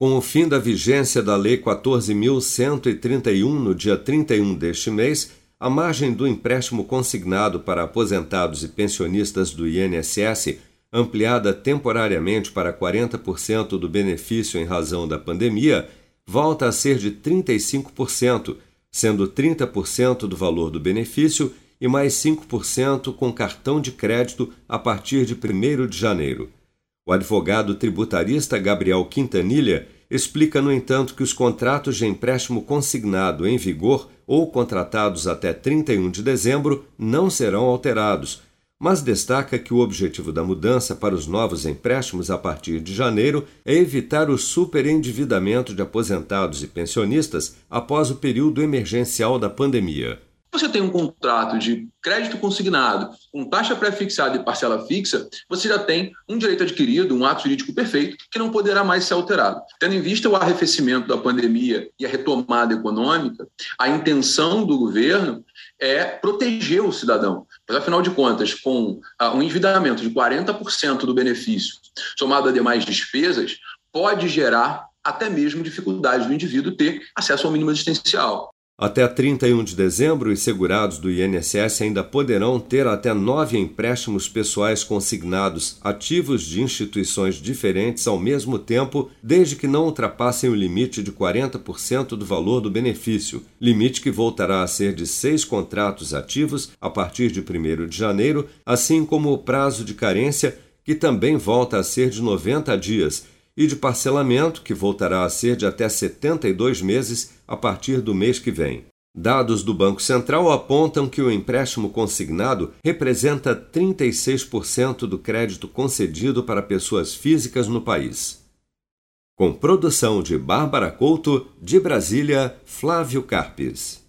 Com o fim da vigência da Lei 14.131 no dia 31 deste mês, a margem do empréstimo consignado para aposentados e pensionistas do INSS, ampliada temporariamente para 40% do benefício em razão da pandemia, volta a ser de 35%, sendo 30% do valor do benefício e mais 5% com cartão de crédito a partir de 1 de janeiro. O advogado tributarista Gabriel Quintanilha explica, no entanto, que os contratos de empréstimo consignado em vigor ou contratados até 31 de dezembro não serão alterados, mas destaca que o objetivo da mudança para os novos empréstimos a partir de janeiro é evitar o superendividamento de aposentados e pensionistas após o período emergencial da pandemia você tem um contrato de crédito consignado com taxa pré-fixada e parcela fixa, você já tem um direito adquirido, um ato jurídico perfeito, que não poderá mais ser alterado. Tendo em vista o arrefecimento da pandemia e a retomada econômica, a intenção do governo é proteger o cidadão. Mas, afinal de contas, com uh, um endividamento de 40% do benefício, somado a demais despesas, pode gerar até mesmo dificuldade do indivíduo ter acesso ao mínimo existencial. Até 31 de dezembro, os segurados do INSS ainda poderão ter até nove empréstimos pessoais consignados ativos de instituições diferentes ao mesmo tempo, desde que não ultrapassem o limite de 40% do valor do benefício, limite que voltará a ser de seis contratos ativos a partir de 1 de janeiro, assim como o prazo de carência, que também volta a ser de 90 dias e de parcelamento, que voltará a ser de até 72 meses a partir do mês que vem. Dados do Banco Central apontam que o empréstimo consignado representa 36% do crédito concedido para pessoas físicas no país. Com produção de Bárbara Couto, de Brasília, Flávio Carpes.